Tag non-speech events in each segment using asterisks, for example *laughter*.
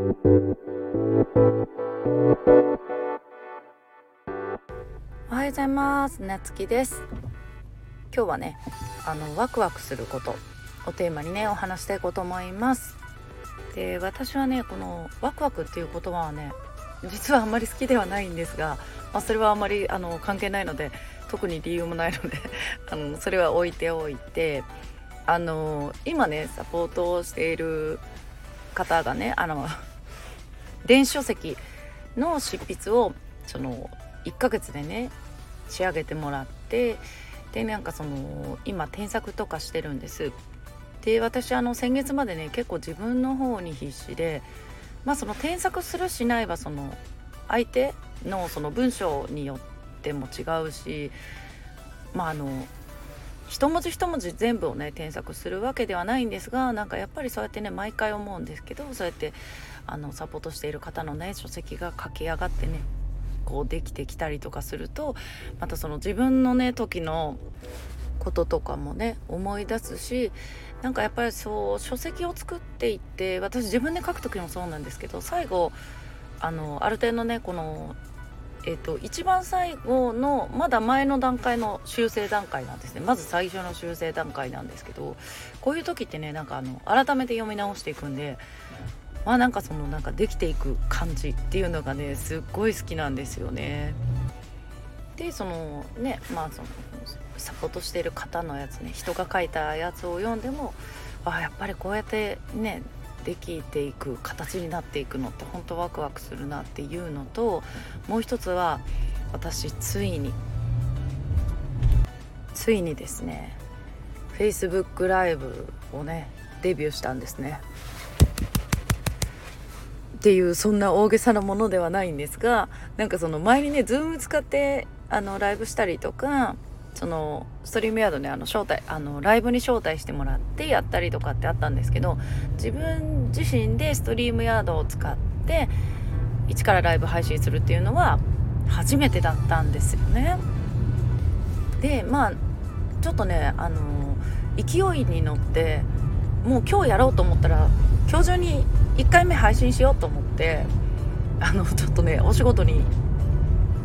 おはようございます。なつきです。今日はねあのワクワクすることをテーマにねお話していこうと思います。で私はねこのワクワクっていう言葉はね実はあんまり好きではないんですが、まあ、それはあんまりあの関係ないので特に理由もないので *laughs* あのそれは置いておいてあの今ねサポートをしている方がねあの電子書籍の執筆をその1ヶ月でね仕上げてもらってでなんかその今添削とかしてるんです。で私あの先月までね結構自分の方に必死でまあその添削するしないはその相手のその文章によっても違うしまああの一文字一文字全部をね添削するわけではないんですがなんかやっぱりそうやってね毎回思うんですけどそうやってあのサポートしている方のね書籍が書き上がってねこうできてきたりとかするとまたその自分のね時のこととかもね思い出すしなんかやっぱりそう書籍を作っていって私自分で書く時もそうなんですけど最後あのある程度ねこのえーと、一番最後のまだ前の段階の修正段階なんですねまず最初の修正段階なんですけどこういう時ってねなんかあの改めて読み直していくんでまあなんかそのなんかできていく感じっていうのがねすっごい好きなんですよね。でそのねまあそのサポートしてる方のやつね人が書いたやつを読んでもあやっぱりこうやってねできていく形になっていくのって本当ワクワクするなっていうのともう一つは私ついについにですね Facebook ライブをねデビューしたんですね。っていうそんな大げさなものではないんですがなんかその前にね Zoom 使ってあのライブしたりとかそのストリームヤードねあの招待あのライブに招待してもらってやったりとかってあったんですけど自分自身でストリームヤードを使って一からライブ配信するっていうのは初めてだったんですよね。でまあちょっとねあの勢いに乗ってもう今日やろうと思ったら今日中に1回目配信しようと思ってあのちょっとねお仕事に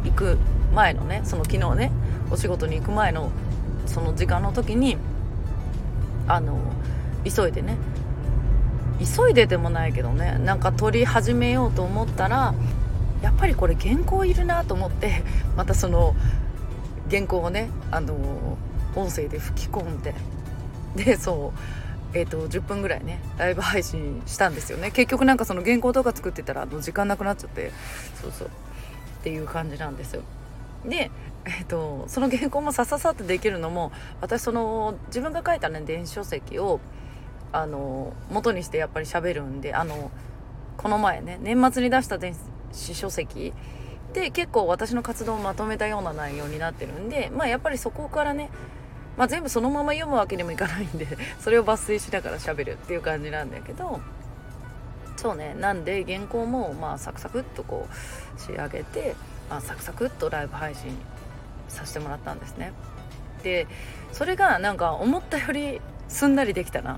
行く前のねその昨日ねお仕事に行く前のその時間の時にあの急いでね。急いででもないけどね。なんか撮り始めようと思ったらやっぱりこれ原稿いるなと思ってまたその原稿をねあの音声で吹き込んで。でそうえーと、10分ぐらいねライブ配信したんですよね。結局なんかその原稿とか作ってたらあの時間なくなっちゃってそうそう。っていう感じなんですよ。でえーと、その原稿もさささってできるのも私その自分が書いたね電子書籍をあの元にしてやっぱり喋るんであのこの前ね年末に出した電子書籍で結構私の活動をまとめたような内容になってるんでまあやっぱりそこからねまあ、全部そのまま読むわけにもいかないんで *laughs* それを抜粋しながら喋るっていう感じなんだけどそうねなんで原稿もまあサクサクっとこう仕上げて、あ、サクサクっとライブ配信させてもらったんですね。でそれがなんか思ったよりすんなりできたなっ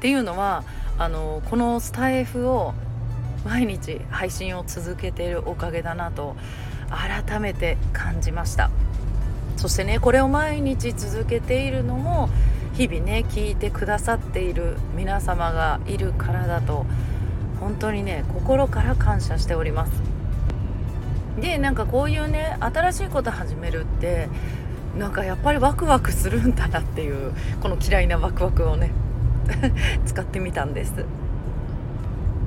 ていうのはあのこのスタイフを毎日配信を続けているおかげだなと改めて感じました。そしてねこれを毎日続けているのも日々ね聞いてくださっている皆様がいるからだと本当にね心から感謝しております。でなんかこういうね新しいこと始めるってなんかやっぱりワクワクするんだなっていうこの嫌いなワクワクをね *laughs* 使ってみたんです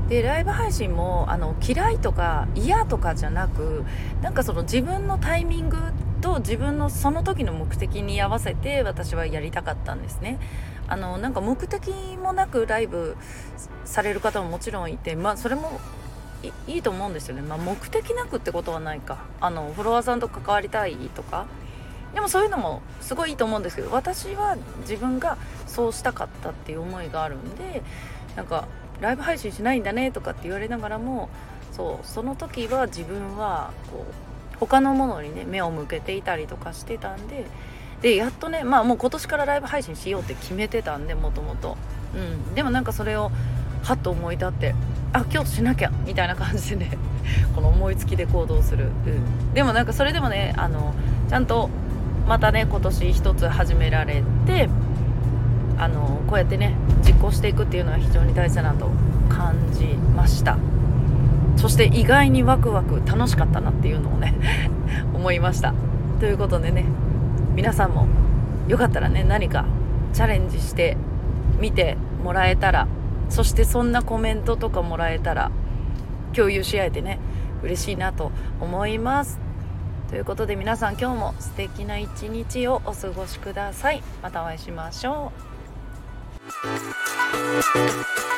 でライブ配信もあの嫌いとか嫌とかじゃなくなんかその自分のタイミングと自分のその時の目的に合わせて私はやりたかったんですね。あのなんか目的もなくライブされる方ももちろんいて、まあ、それもいいと思うんですよね、まあ、目的なくってことはないか。あのフォロワーさんと関わりたいとか。でもそういうのもすごいいいと思うんですけど私は自分がそうしたかったっていう思いがあるんでなんかライブ配信しないんだねとかって言われながらもそうその時は自分はこう他のものにね目を向けていたりとかしてたんででやっとねまあもう今年からライブ配信しようって決めてたんでもともと。うん。でもなんかそれをはっと思い立ってあ今日しなきゃみたいな感じでね *laughs* この思いつきで行動する、うん、でもなんかそれでもねあのちゃんとまたね今年一つ始められてあのこうやってね実行していくっていうのは非常に大事だなと感じました。そして意外にワクワク楽しかったなっていうのをね *laughs* 思いました。ということでね皆さんもよかったらね何かチャレンジしてみてもらえたらそしてそんなコメントとかもらえたら共有し合えてね嬉しいなと思います。ということで皆さん今日も素敵な一日をお過ごしください。またお会いしましょう。